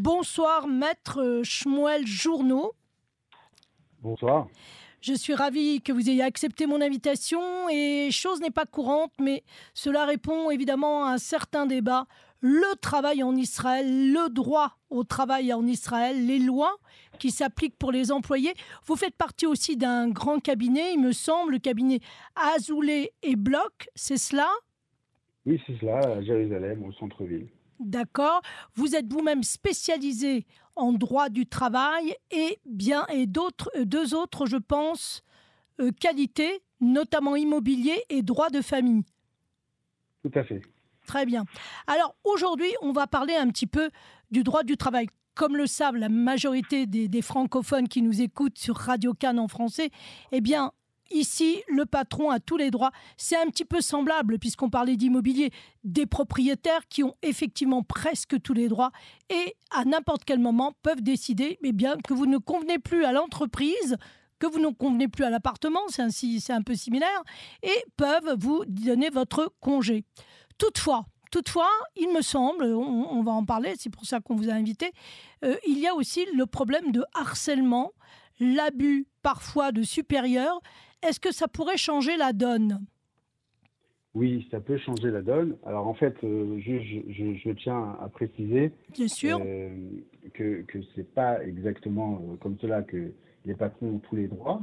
Bonsoir, maître Shmuel Journeau. Bonsoir. Je suis ravie que vous ayez accepté mon invitation et chose n'est pas courante, mais cela répond évidemment à un certain débat. Le travail en Israël, le droit au travail en Israël, les lois qui s'appliquent pour les employés. Vous faites partie aussi d'un grand cabinet, il me semble, le cabinet Azoulay et Bloch, c'est cela? Oui, c'est cela, à Jérusalem, au centre-ville. D'accord. Vous êtes vous-même spécialisé en droit du travail et bien et d'autres euh, deux autres, je pense, euh, qualités, notamment immobilier et droit de famille. Tout à fait. Très bien. Alors aujourd'hui, on va parler un petit peu du droit du travail. Comme le savent la majorité des, des francophones qui nous écoutent sur Radio Cannes en français, eh bien, Ici, le patron a tous les droits. C'est un petit peu semblable, puisqu'on parlait d'immobilier, des propriétaires qui ont effectivement presque tous les droits et à n'importe quel moment peuvent décider eh bien, que vous ne convenez plus à l'entreprise, que vous ne convenez plus à l'appartement, c'est un, peu similaire, et peuvent vous donner votre congé. Toutefois, Toutefois, il me semble, on, va en parler, c'est pour ça qu'on vous a invité, euh, il y a aussi le problème de harcèlement, l'abus parfois de supérieurs est-ce que ça pourrait changer la donne? Oui, ça peut changer la donne. Alors en fait, euh, je, tiens à préciser Bien sûr. Euh, que ce n'est pas exactement euh, comme cela que les patrons ont tous les droits,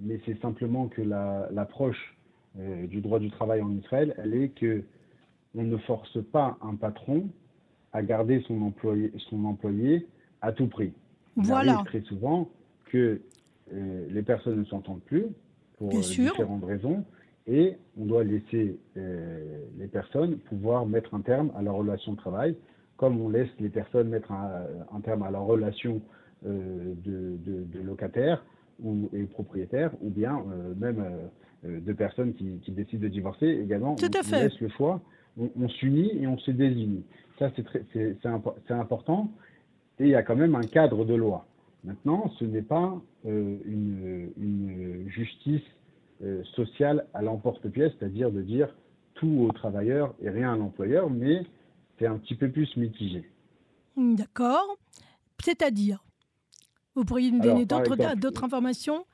mais c'est simplement que l'approche du droit du travail en Israël, elle est que on ne force pas un patron à garder son employé, son employé à tout prix. voilà. arrive très souvent que les personnes ne s'entendent plus, pour euh, différentes raisons. Et on doit laisser euh, les personnes pouvoir mettre un terme à leur relation de travail, comme on laisse les personnes mettre un, terme à leur relation euh, de, de, locataire ou et propriétaire, ou bien même de personnes qui, qui, décident de divorcer également. Tout à on, fait. laisse le choix, on, s'unit et on se désunit. Ça, c'est important. Et il y a quand même un cadre de loi. Maintenant, ce n'est pas euh, une, justice euh, sociale à l'emporte-pièce, c'est-à-dire de dire tout aux travailleurs et rien à l'employeur, mais c'est un petit peu plus mitigé. D'accord. C'est-à-dire Vous pourriez nous donner d'autres informations?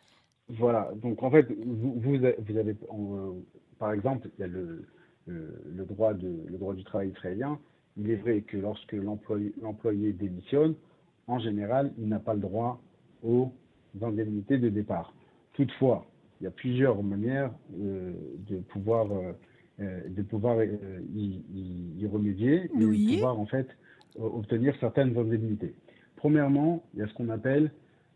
Voilà. Donc, en fait, vous, vous avez, euh, par exemple, il y a le, le, droit de, le droit du travail israélien. Il est vrai que lorsque l'employé démissionne, en général, il n'a pas le droit aux indemnités de départ. Toutefois, il y a plusieurs manières euh, de pouvoir, euh, euh, de pouvoir y, remédier et de pouvoir en fait obtenir certaines indemnités. Premièrement, il y a ce qu'on appelle,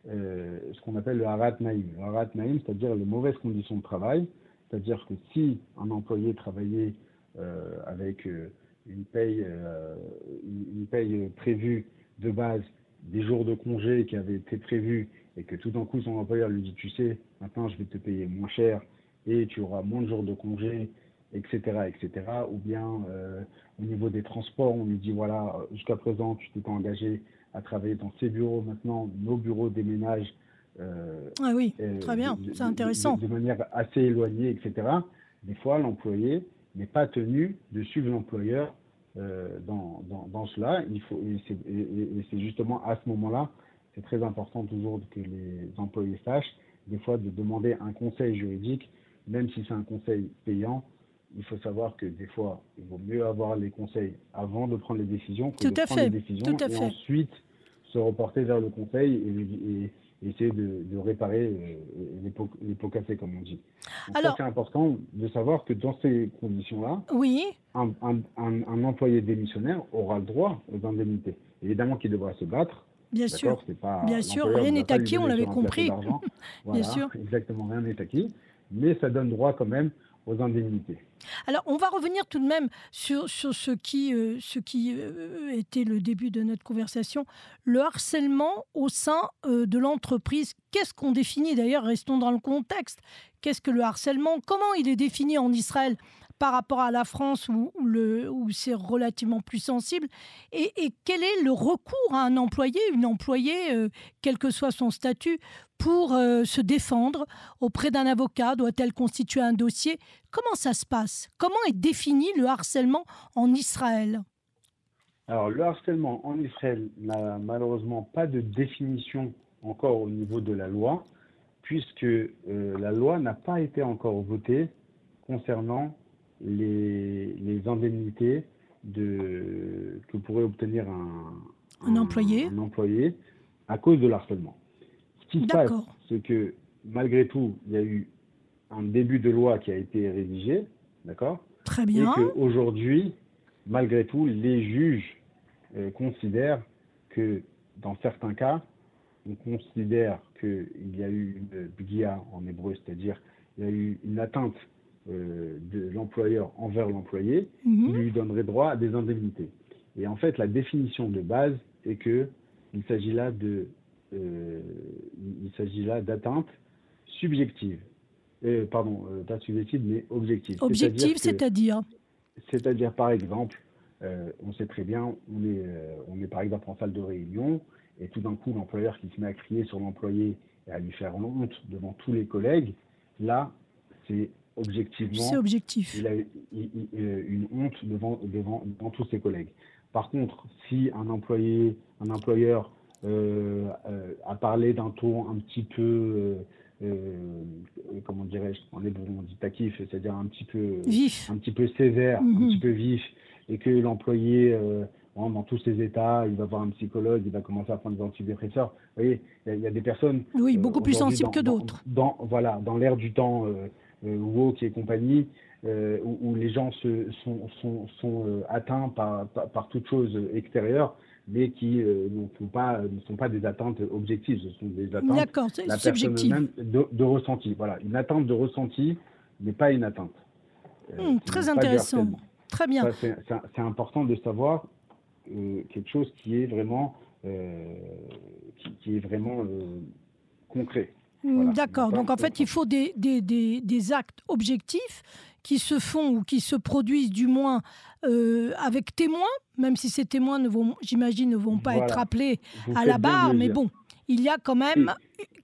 ce qu'on appelle le harat naïm. Le harat naïm, c'est-à-dire les mauvaises conditions de travail. C'est-à-dire que si un employé travaillait avec une paye, une paye prévue de base des jours de congé qui avaient été prévus et que tout d'un coup son employeur lui dit tu sais maintenant je vais te payer moins cher et tu auras moins de jours de congé etc etc ou bien euh, au niveau des transports on lui dit voilà jusqu'à présent tu t'es engagé à travailler dans ces bureaux. Maintenant nos bureaux déménagent euh, ah oui très bien c'est intéressant. de, manière assez éloignée etc des fois l'employé n'est pas tenu de suivre l'employeur euh, dans, dans, cela. Il faut, et c'est justement à ce moment-là, c'est très important toujours que les employés sachent, des fois, de demander un conseil juridique, même si c'est un conseil payant. Il faut savoir que des fois, il vaut mieux avoir les conseils avant de prendre les décisions que Tout de à prendre fait. les décisions Tout à et fait. ensuite se reporter vers le conseil et, et, essayer de, réparer euh, les, pots, les, pots, cassés, comme on dit. Alors, c'est important de savoir que dans ces conditions-là, oui. un, un, un, employé démissionnaire aura le droit aux indemnités. Évidemment qu'il devra se battre. Bien sûr. Pas, Bien sûr, rien n'est acquis, on l'avait compris. Bien sûr. Exactement, rien n'est acquis. Mais ça donne droit quand même indemnités. Alors, on va revenir tout de même sur, ce qui, euh, euh, était le début de notre conversation, le harcèlement au sein euh, de l'entreprise. Qu'est-ce qu'on définit? D'ailleurs, restons dans le contexte. Qu'est-ce que le harcèlement? Comment il est défini en Israël? Par rapport à la France où, c'est relativement plus sensible. Et, quel est le recours à un employé, une employée, euh, quel que soit son statut, pour euh, se défendre auprès d'un avocat? Doit-elle constituer un dossier? Comment ça se passe? Comment est défini le harcèlement en Israël? Alors, le harcèlement en Israël n'a malheureusement pas de définition encore au niveau de la loi, puisque euh, la loi n'a pas été encore votée concernant les, indemnités de, que pourrait obtenir un, employé. un employé à cause de l'harcèlement. Ce qui se passe, c'est que malgré tout, il y a eu un début de loi qui a été rédigé, d'accord? Très bien. Et qu'aujourd'hui, malgré tout, les juges euh, considèrent que dans certains cas, on considère qu'il y a eu une bgia en hébreu, c'est-à-dire il y a eu une atteinte euh, de l'employeur envers l'employé, mhm. lui donnerait droit à des indemnités. Et en fait, la définition de base est que il s'agit là de, euh, il s'agit là d'atteinte subjective. pardon, pas subjective, mais objective. Objective, c'est-à-dire C'est-à-dire, par exemple, euh, on sait très bien, on est, euh, on est par exemple en salle de réunion, et tout d'un coup, l'employeur qui se met à crier sur l'employé et à lui faire honte devant tous les collègues, là, c'est objectivement. C'est objectif. Il a une honte devant, devant, devant, tous ses collègues. Par contre, si un employé, un employeur euh, a parlé d'un ton un petit peu. comment dirais-je, en hébreu on dit takif, c'est-à-dire un petit peu vif, un petit peu sévère, un mhm. petit peu vif, et que l'employé, euh, dans tous ses états, il va voir un psychologue, il va commencer à prendre des antidépresseurs. Vous voyez, il y, a des personnes. Oui, euh, beaucoup plus sensibles que d'autres. Dans, voilà, dans l'ère du temps euh, woke et compagnie, où, les gens se, sont, sont, sont atteints par, par, toute chose extérieure, mais qui ne, sont pas, ne sont pas des atteintes objectives, ce sont des atteintes la subjective. De, de, ressenti. Voilà, une attente de ressenti n'est pas une atteinte. Hmm, très intéressant. Très bien. C'est important de savoir euh, quelque chose qui est vraiment, euh, qui, est vraiment euh, concret. Hmm, d'accord. Donc en fait, il faut des, des, des, des, actes objectifs qui se font ou qui se produisent du moins avec témoins, même si ces témoins, j'imagine, ne vont pas être appelés à la barre, mais bon, il y a quand même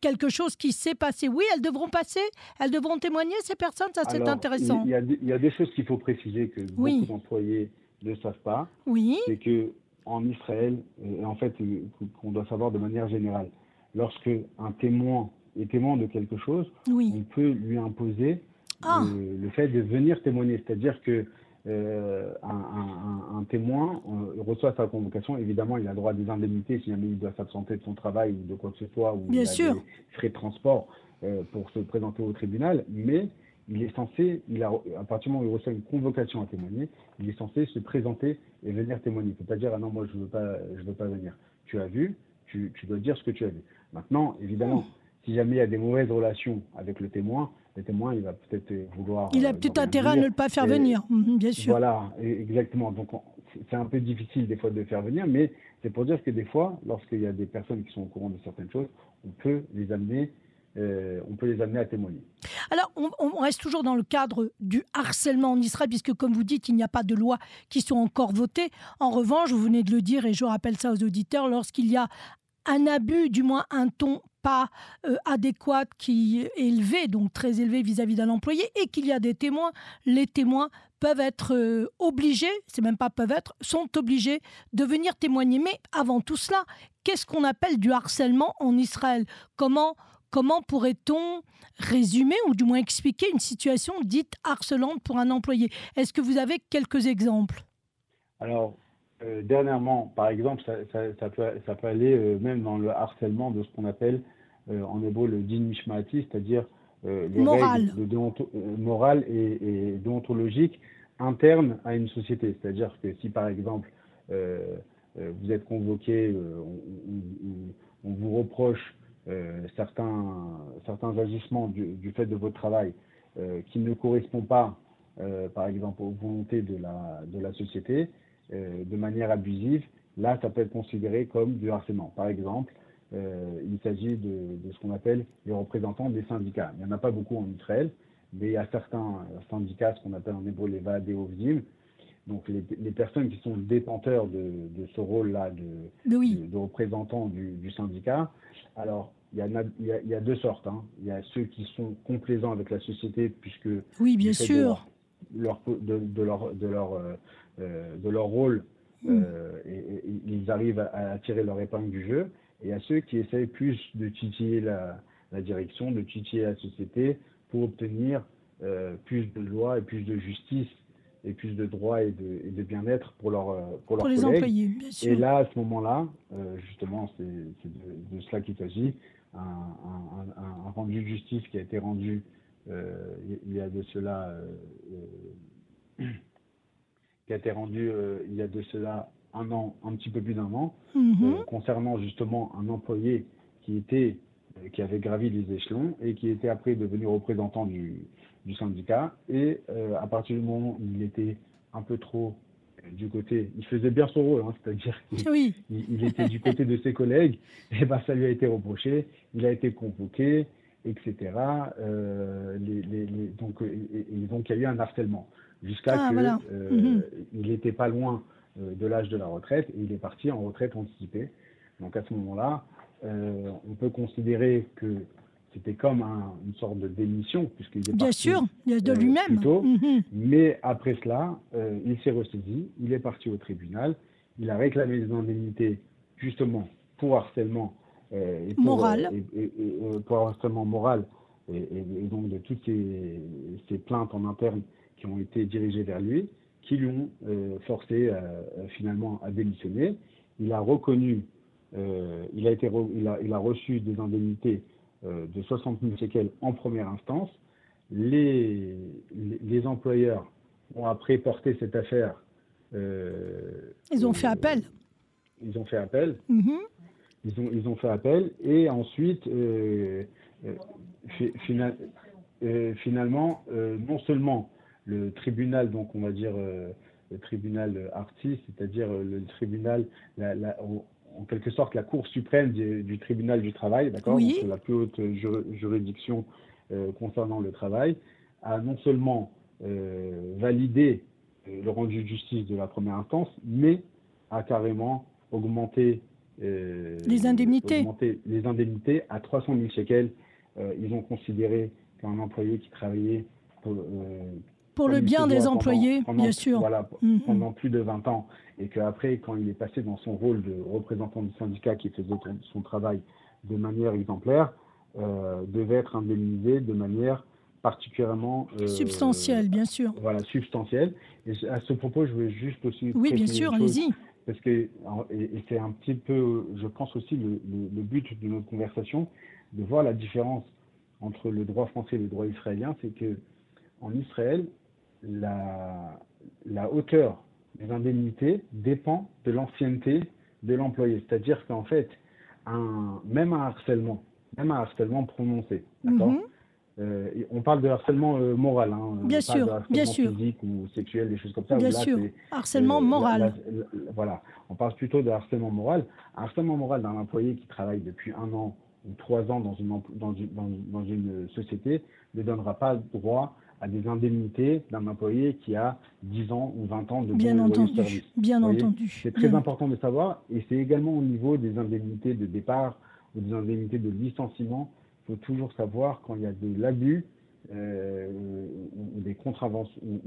quelque chose qui s'est passé. Oui, elles devront passer, elles devront témoigner, ces personnes, ça c'est intéressant. Il y, a, des choses qu'il faut préciser que beaucoup d'employés ne savent pas. Oui. C'est que en Israël, et en fait, euh, qu'on doit savoir de manière générale, lorsque un témoin est témoin de quelque chose, on peut lui imposer ah. le, fait de venir témoigner. C'est-à-dire que euh, un, témoin reçoit sa convocation, évidemment, il a droit à des indemnités si jamais il doit s'absenter de son travail ou de quoi que ce soit, ou Bien il sûr. a des frais de transport euh, pour se présenter au tribunal, mais il est censé, il a, à partir du moment où il reçoit une convocation à témoigner, il est censé se présenter et venir témoigner. Il ne peut pas dire ah non moi je veux pas, je veux pas venir. Tu as vu, tu, tu dois dire ce que tu as vu. Maintenant, évidemment. Si jamais il y a des mauvaises relations avec le témoin, le témoin, il va peut-être vouloir. Il a euh, peut-être intérêt à ne pas faire venir, mhm, bien sûr. Voilà, exactement. Donc, c'est un peu difficile des fois de faire venir, mais c'est pour dire que des fois, lorsqu'il y a des personnes qui sont au courant de certaines choses, on peut les amener. Euh, on peut les amener à témoigner. Alors, on, reste toujours dans le cadre du harcèlement en Israël, puisque, comme vous dites, il n'y a pas de loi qui sont encore votées. En revanche, vous venez de le dire, et je rappelle ça aux auditeurs, lorsqu'il y a un abus, du moins un ton pas euh, adéquate, qui est élevé, donc très élevé vis-à-vis d'un employé, et qu'il y a des témoins, les témoins peuvent être euh, obligés, c'est même pas peuvent être, sont obligés de venir témoigner. Mais avant tout cela, qu'est-ce qu'on appelle du harcèlement en Israël? Comment comment pourrait-on résumer ou du moins expliquer une situation dite harcelante pour un employé? Est-ce que vous avez quelques exemples? Euh, dernièrement, par exemple, ça, peut, aller euh, même dans le harcèlement de ce qu'on appelle euh, en hébreu le din mishmati, c'est-à-dire les Moral. règles de morales et, déontologiques internes à une société. C'est-à-dire que si, par exemple, vous êtes convoqué, on, vous reproche certains, certains agissements du, fait de votre travail qui ne correspondent pas, par exemple, aux volontés de la, de la société, euh, de manière abusive, là, ça peut être considéré comme du harcèlement. Par exemple, euh, il s'agit de, ce qu'on appelle les représentants des syndicats. Il n'y en a pas beaucoup en Israël, mais il y a certains syndicats, ce qu'on appelle en hébreu les Vaadéovdim, donc les, personnes qui sont détenteurs de, ce rôle-là de, de, représentants du, syndicat. Alors, il y, a, il, y a, deux sortes. Hein. Il y a ceux qui sont complaisants avec la société, puisque oui, bien sûr. Leur, de, leur, de, leur, euh, euh, de leur rôle, mm. et, ils arrivent à, tirer leur épingle du jeu, et à ceux qui essayent plus de titiller la, direction, de titiller la société pour obtenir plus de lois et plus de justice et plus de droits et de, bien-être pour, leur, pour, leurs les employés. Bien sûr. Et là, à ce moment-là, justement, c'est de, de, cela qu'il s'agit un, rendu de justice qui a été rendu euh, il y a de cela euh, euh, qui a été rendu il y a de cela un an, un petit peu plus d'un an, mm-hmm. concernant justement un employé qui était qui avait gravi les échelons et qui était après devenu représentant du, du syndicat. Et à partir du moment où il était un peu trop du côté, il faisait bien son rôle, hein, c'est-à-dire qu'il il, était du côté de ses collègues, et ben ça lui a été reproché, il a été convoqué, etc. Euh, les, les, donc, et, donc il y a eu un harcèlement jusqu'à ah, qu'il euh, mhm. n'était pas loin euh, de l'âge de la retraite et il est parti en retraite anticipée. Donc à ce moment-là, on peut considérer que c'était comme une sorte de démission, puisqu'il est Bien sûr, de lui-même. Mhm. Mais après cela, il s'est ressaisi, il est parti au tribunal, il a réclamé des indemnités justement pour harcèlement et pour, moral. Et, pour harcèlement moral et, donc de toutes ces, plaintes en interne qui ont été dirigées vers lui, qui lui ont forcé finalement à démissionner. Il a reconnu, il, a été il, a, il a reçu des indemnités euh, de 60 000 shekels en première instance. Les, les, employeurs ont après porté cette affaire. Euh, ils ont fait appel. Ils ont fait appel. Mm-hmm. Ils, ont, ils ont fait appel. Et ensuite, euh, finalement, non seulement le tribunal, donc on va dire le tribunal artiste, c'est-à-dire le tribunal, la, la, en quelque sorte la Cour suprême du, tribunal du travail, d'accord oui. la plus haute juridiction euh, concernant le travail, a non seulement euh, validé euh, le rendu de justice de la première instance, mais a carrément augmenté les indemnités. les indemnités à 300 000 shekels. ils ont considéré qu'un employé qui travaillait pour le bien des employés, bien sûr. Voilà, mhm. pendant plus de 20 ans. Et qu'après, quand il est passé dans son rôle de représentant du syndicat qui faisait son travail de manière exemplaire, euh, devait être indemnisé de manière particulièrement euh, substantielle, bien sûr. Voilà, substantielle. Et à ce propos, je veux juste aussi. Oui, bien sûr, allez-y. Parce que et, c'est un petit peu, je pense aussi le, but de notre conversation, de voir la différence entre le droit français et le droit israélien, c'est que en Israël, la, hauteur des indemnités dépend de l'ancienneté de l'employé. C'est-à-dire qu'en fait, un, même un harcèlement, même un harcèlement prononcé, mhm. Euh, on parle de harcèlement euh, moral, hein, bien sûr, de bien sûr, physique ou sexuel, des choses comme ça. Bien sûr, harcèlement euh, moral. voilà, on parle plutôt de harcèlement moral. Un harcèlement moral d'un employé qui travaille depuis un an ou trois ans dans une, dans une, dans une société ne donnera pas droit à des indemnités d'un employé qui a 10 ans ou 20 ans de bien entendu, service. Bien entendu. C'est très important de savoir et c'est également au niveau des indemnités de départ ou des indemnités de licenciement. Il faut toujours savoir quand il y a de l'abus euh, ou, des ou,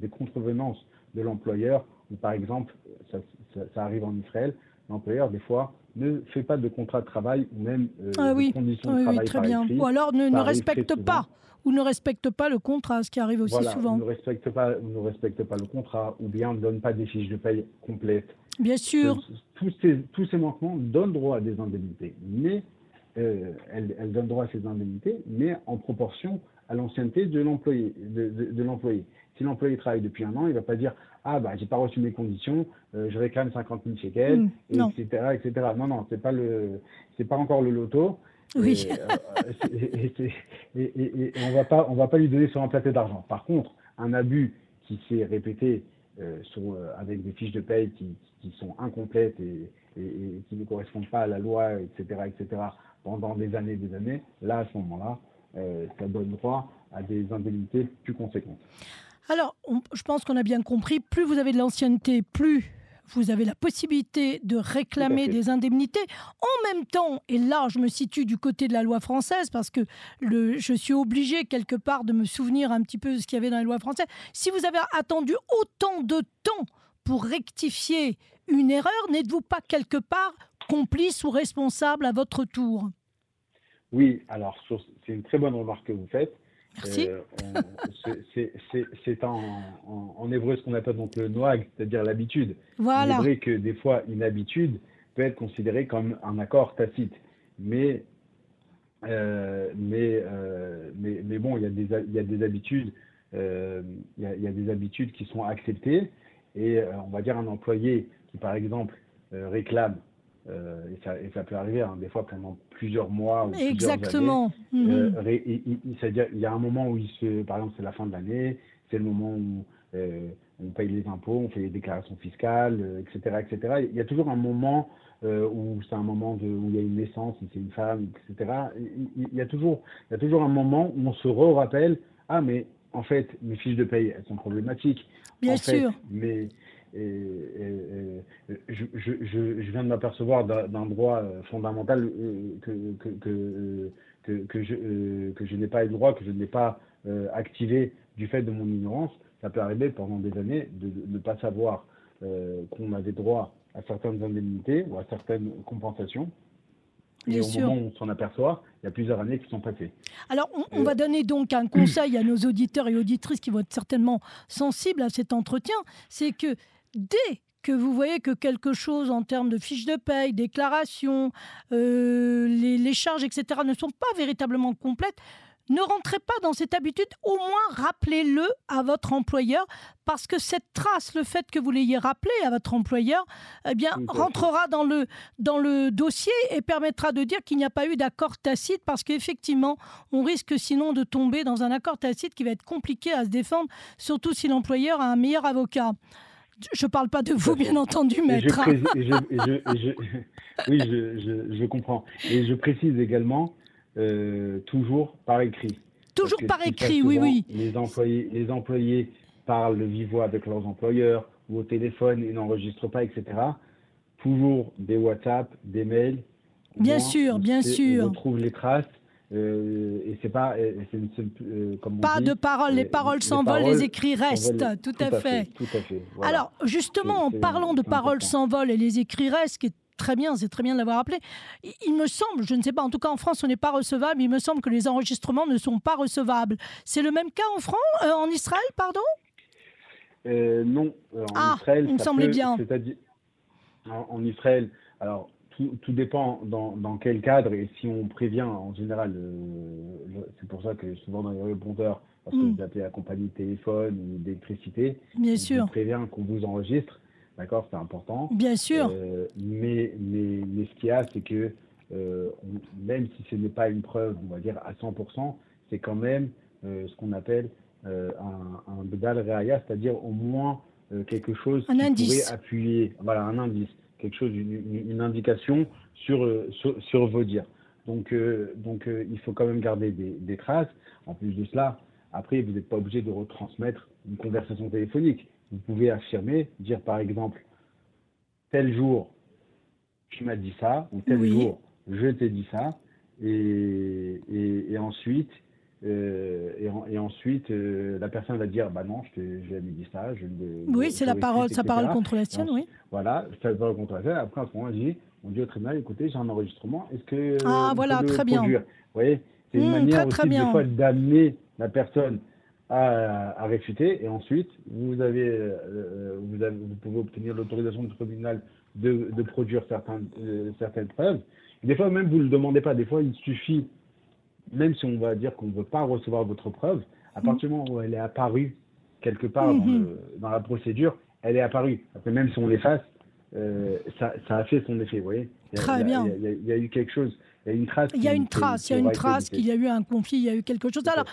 des contrevenances de l'employeur, ou par exemple, ça, arrive en Israël, l'employeur des fois ne fait pas de contrat de travail ou même euh, ah de conditions de travail oui, très bien. ou alors ne, ne respecte pas ou ne respecte pas le contrat, ce qui arrive aussi souvent. ne respecte pas, ne respecte pas le contrat, ou bien ne donne pas des fiches de paye complètes. Bien sûr. Tous ces, tous ces manquements donnent droit à des indemnités, mais euh, elles, donnent droit à ces indemnités, mais en proportion à l'ancienneté de l'employé. De, de, l'employé. Si l'employé travaille depuis un an, il ne va pas dire ah bah j'ai pas reçu mes conditions, euh, je réclame 50 000 shekels, mmh, etc., etc. Non non, c'est pas le, c'est pas encore le loto. Oui. Et, on va pas, on va pas lui donner sur un plateau d'argent. Par contre, un abus qui s'est répété euh, euh, avec des fiches de paye qui, sont incomplètes et, qui ne correspondent pas à la loi, etc., etc., pendant des années, des années, là, à ce moment-là, euh, ça donne droit à des indemnités plus conséquentes. Alors, je pense qu'on a bien compris, plus vous avez de l'ancienneté, plus vous avez la possibilité de réclamer des indemnités. En même temps, et là je me situe du côté de la loi française parce que le, je suis obligé quelque part de me souvenir un petit peu de ce qu'il y avait dans la loi française, si vous avez attendu autant de temps pour rectifier une erreur N'êtes-vous pas quelque part complice ou responsable à votre tour Oui, alors c'est une très bonne remarque que vous faites. Merci. Euh, c'est en, en, hébreu ce qu'on appelle donc le noag, c'est-à-dire l'habitude. Voilà. C'est vrai que des fois, une habitude peut être considérée comme un accord tacite. Mais, euh, mais, euh, mais, mais, bon, il y, a des, il y a des habitudes. il, y a, il y, a, des habitudes qui sont acceptées et on va dire un employé qui par exemple réclame euh, et, ça, et, ça, peut arriver hein, des fois pendant plusieurs mois ou Exactement. Plusieurs années. Euh, c'est-à-dire, il y a un moment où il se, par exemple, c'est la fin de l'année, c'est le moment où euh, on paye les impôts, on fait les déclarations fiscales, etc., etc. Il y a toujours un moment où c'est un moment de, où il y a une naissance, si c'est une femme, etc. Il, y a toujours, il y a toujours un moment où on se re-rappelle, ah mais en fait, mes fiches de paye, elles sont problématiques. Bien sûr. mais et, je, je, je, viens de m'apercevoir d'un droit euh, fondamental euh, que, que, que, que, je, euh, que je n'ai pas eu le droit, que je n'ai pas activé du fait de mon ignorance. Ça peut arriver pendant des années de ne pas savoir qu'on avait droit à certaines indemnités ou à certaines compensations. Et au moment où on s'en aperçoit, il y a plusieurs années qui sont passées. Alors, on, va donner donc un conseil à nos auditeurs et auditrices qui vont être certainement sensibles à cet entretien, c'est que dès que vous voyez que quelque chose en termes de fiches de paye, déclaration, euh, les, charges, etc., ne sont pas véritablement complètes, ne rentrez pas dans cette habitude, au moins rappelez-le à votre employeur, parce que cette trace, le fait que vous l'ayez rappelé à votre employeur, eh bien, rentrera dans le, dans le dossier et permettra de dire qu'il n'y a pas eu d'accord tacite, parce qu'effectivement, on risque sinon de tomber dans un accord tacite qui va être compliqué à se défendre, surtout si l'employeur a un meilleur avocat. Je ne parle pas de vous, bien entendu, maître. oui, je, comprends. Et je précise également, euh, toujours par écrit. Toujours par écrit, oui, oui. Les employés, les employés parlent de vive voix avec leurs employeurs ou au téléphone, ils n'enregistrent pas, etc. Toujours des WhatsApp, des mails. Bien sûr, bien sûr. On retrouve les traces euh, et c'est pas, euh, comme pas de paroles, les paroles s'envolent, les écrits restent, tout, à, fait. tout à fait. Alors justement, en parlant de paroles s'envolent et les écrits restent, qui est très bien, c'est très bien de l'avoir appelé. Il me semble, je ne sais pas, en tout cas en France, on n'est pas recevable. Il me semble que les enregistrements ne sont pas recevables. C'est le même cas en France, euh, en Israël, pardon? Non, en ah, Israël, il me semblait bien. C'est-à-dire en Israël, alors tout, dépend dans, dans, quel cadre et si on prévient en général. Euh, c'est pour ça que souvent dans les répondeurs, parce que mm. vous appelez la compagnie de téléphone ou d'électricité, Bien sûr. on prévient qu'on vous enregistre. D'accord, c'est important. Bien sûr. Euh, mais, mais, mais, ce qu'il y a, c'est que euh, même si ce n'est pas une preuve, on va dire à 100%, c'est quand même ce qu'on appelle un, un bedal c'est-à-dire au moins quelque chose un qui indice. pourrait appuyer, voilà, un indice quelque chose, une, indication sur, euh, sur, vos dires. Donc, euh, donc euh, il faut quand même garder des, traces. En plus de cela, après, vous n'êtes pas obligé de retransmettre une conversation téléphonique. Vous pouvez affirmer, dire par exemple, tel jour, tu m'as dit ça, ou tel jour, je t'ai dit ça, et, et ensuite, euh, et, ensuite, euh, la personne va dire Bah non, je t'ai dit ça. Je, oui, c'est la parole, sa parole contre la sienne, oui. Voilà, sa parole contre la sienne. Après, à ce moment-là, on dit au tribunal Écoutez, j'ai un enregistrement. Est-ce que. Ah, voilà, très bien. Vous voyez C'est une mmh, manière aussi, des fois, d'amener la personne à, à, réfuter. Et ensuite, vous, avez, euh, vous, avez, vous pouvez obtenir l'autorisation du tribunal de, de produire certaines preuves. des fois, même, vous ne le demandez pas. Des fois, il suffit même si on va dire qu'on ne veut pas recevoir votre preuve, à partir du moment où elle est apparue quelque part dans, mhm. la procédure, elle est apparue. Après, même si on l'efface, euh, ça, a fait son effet, vous voyez Très bien. Il y, a eu quelque chose, il y a une trace. Il y a une trace, il y a une trace qu'il y a eu un conflit, il y a eu quelque chose. Alors,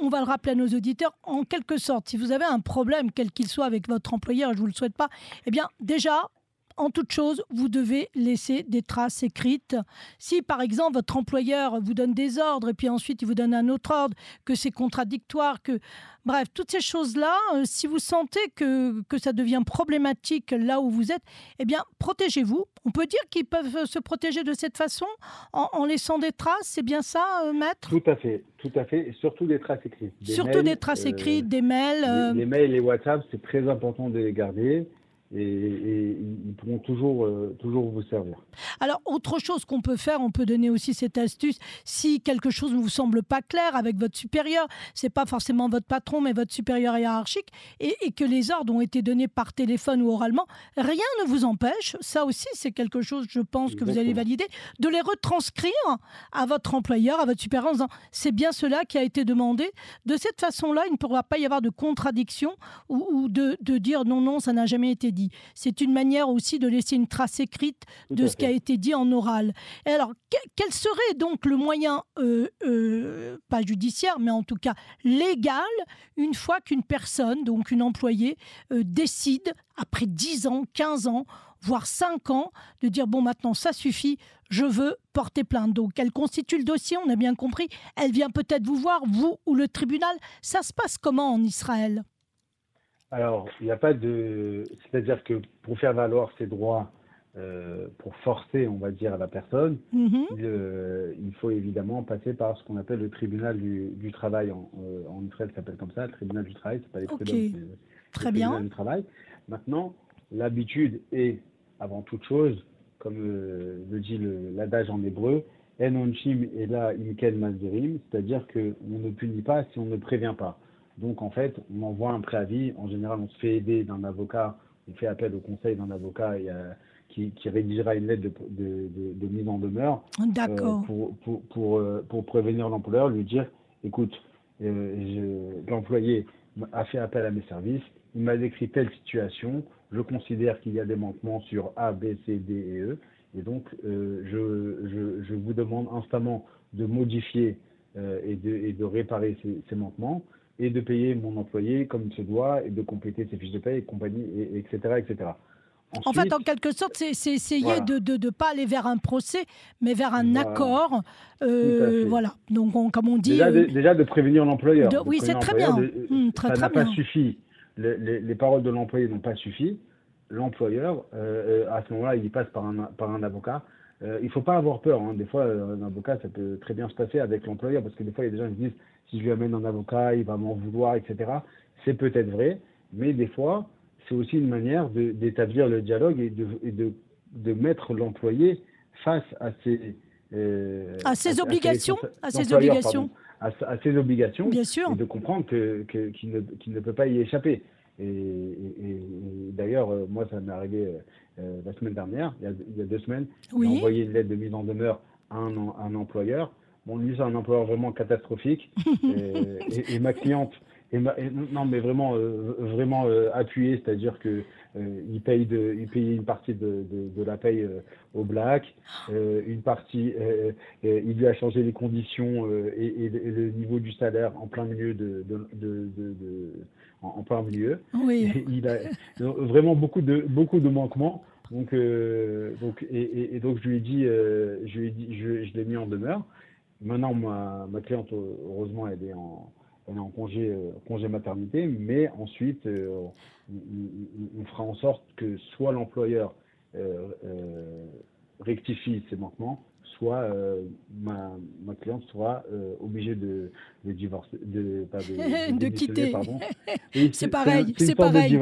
on, va le rappeler à nos auditeurs, en quelque sorte, si vous avez un problème, quel qu'il soit avec votre employeur, je ne vous le souhaite pas, eh bien, déjà, en toute chose, vous devez laisser des traces écrites. Si, par exemple, votre employeur vous donne des ordres et puis ensuite il vous donne un autre ordre, que c'est contradictoire, que... Bref, toutes ces choses-là, euh, si vous sentez que, que ça devient problématique là où vous êtes, eh bien, protégez-vous. On peut dire qu'ils peuvent se protéger de cette façon en, laissant des traces, c'est bien ça, euh, maître? Tout à fait, tout à fait, et surtout des traces écrites. surtout des traces écrites, des mails. Les, les, mails et WhatsApp, c'est très important de les garder. Et, ils pourront toujours, euh, toujours vous servir. Alors, autre chose qu'on peut faire, on peut donner aussi cette astuce, si quelque chose ne vous semble pas clair avec votre supérieur, c'est pas forcément votre patron, mais votre supérieur hiérarchique, et, que les ordres ont été donnés par téléphone ou oralement, rien ne vous empêche, ça aussi c'est quelque chose, je pense, que vous allez valider, de les retranscrire à votre employeur, à votre supérieur, en disant c'est bien cela qui a été demandé. De cette façon-là, il ne pourra pas y avoir de contradiction ou, de, de dire non, non, ça n'a jamais été c'est une manière aussi de laisser une trace écrite de ce qui a été dit en oral. Et alors, quel serait donc le moyen, euh, euh, pas judiciaire, mais en tout cas légal, une fois qu'une personne, donc une employée, euh, décide, après 10 ans, 15 ans, voire 5 ans, de dire, bon, maintenant, ça suffit, je veux porter plainte. Donc, elle constitue le dossier, on a bien compris. Elle vient peut-être vous voir, vous ou le tribunal. Ça se passe comment en Israël? Alors, il n'y a pas de. C'est-à-dire que pour faire valoir ses droits, euh, pour forcer, on va dire, à la personne, mhm. euh, il, faut évidemment passer par ce qu'on appelle le tribunal du, travail. En, euh, en, Israël, ça s'appelle comme ça, le tribunal du travail, c'est pas les okay. Très bien. tribunal du travail. Maintenant, l'habitude est, avant toute chose, comme le dit l'adage en hébreu, en onchim et là imkel mazdirim, c'est-à-dire qu'on ne punit pas si on ne prévient pas. Donc, en fait, on envoie un préavis. En général, on se fait aider d'un avocat. On fait appel au conseil d'un avocat qui, rédigera une lettre de, mise en demeure. D'accord. Euh, pour, euh, pour, prévenir l'employeur, lui dire écoute, euh, l'employé a fait appel à mes services. Il m'a décrit telle situation. Je considère qu'il y a des manquements sur A, B, C, D et E. Et donc, je, je, vous demande instamment de modifier et de réparer ces manquements et de payer mon employé comme il se doit et de compléter ses fiches de paie et compagnie, et, etc., etc. en fait, en quelque sorte, c'est essayer de ne pas aller vers un procès, mais vers un accord. Euh, voilà. Donc, comme on dit. Déjà, de, déjà de prévenir l'employeur. Oui, c'est très bien. Hum, ça n'a pas suffi. Les, les, paroles de l'employé n'ont pas suffi. L'employeur, euh, euh, à ce moment-là, il passe par un, par un avocat. il ne faut pas avoir peur. Hein. Des fois, un avocat, ça peut très bien se passer avec l'employeur, parce que des fois, il y a des gens qui disent si je lui amène un avocat, il va m'en vouloir, etc. C'est peut-être vrai, mais des fois, c'est aussi une manière d'établir le dialogue et de, de, de mettre l'employé face à ses, euh, à ses obligations, à ses, obligations, à, ses obligations, Bien sûr. et de comprendre que, qu'il, ne, ne, peut pas y échapper. Et, d'ailleurs, euh, moi, ça m'est arrivé euh, la semaine dernière, il y a, il y a deux semaines, j'ai envoyé une lettre de mise en demeure à un, à un employeur Bon, lui, c'est un employeur vraiment catastrophique. et, ma cliente, et non, mais vraiment, euh, vraiment euh, appuyé, c'est-à-dire que euh, il paye de, il paye une partie de, de, la paye au black, une partie, il lui a changé les conditions et, le niveau du salaire en plein milieu de, de, en, plein milieu. Oui. il a vraiment beaucoup de, beaucoup de manquements. Donc, donc, et, donc je lui ai dit, je lui ai dit, je, je l'ai mis en demeure. Maintenant, ma, ma cliente, heureusement, elle est en, elle est en congé, euh, congé maternité, mais ensuite, euh, on, fera en sorte que soit l'employeur euh, rectifie ses manquements, soit euh, ma, ma, cliente sera euh, obligée de, de divorcer, de, de, quitter. c'est pareil, c'est pareil.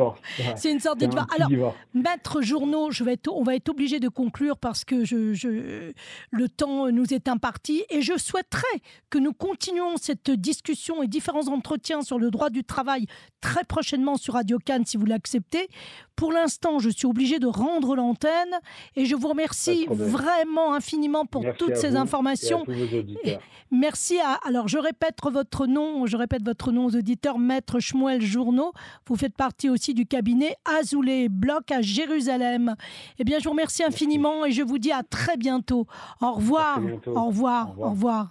C'est une sorte de divorce. Alors, maître Journaux, je vais être, on va être obligé de conclure parce que je, je, le temps nous est imparti et je souhaiterais que nous continuions cette discussion et différents entretiens sur le droit du travail très prochainement sur Radio Cannes si vous l'acceptez. Pour l'instant, je suis obligée de rendre l'antenne et je vous remercie vraiment infiniment pour toutes ces informations. Merci à. Alors, je répète votre nom, je répète votre nom aux auditeurs, Maître Shmuel Journaux. Vous faites partie aussi du cabinet Azoulay Bloc à Jérusalem. Eh bien, je vous remercie infiniment et je vous dis à très bientôt. Au revoir. Au revoir. Au revoir.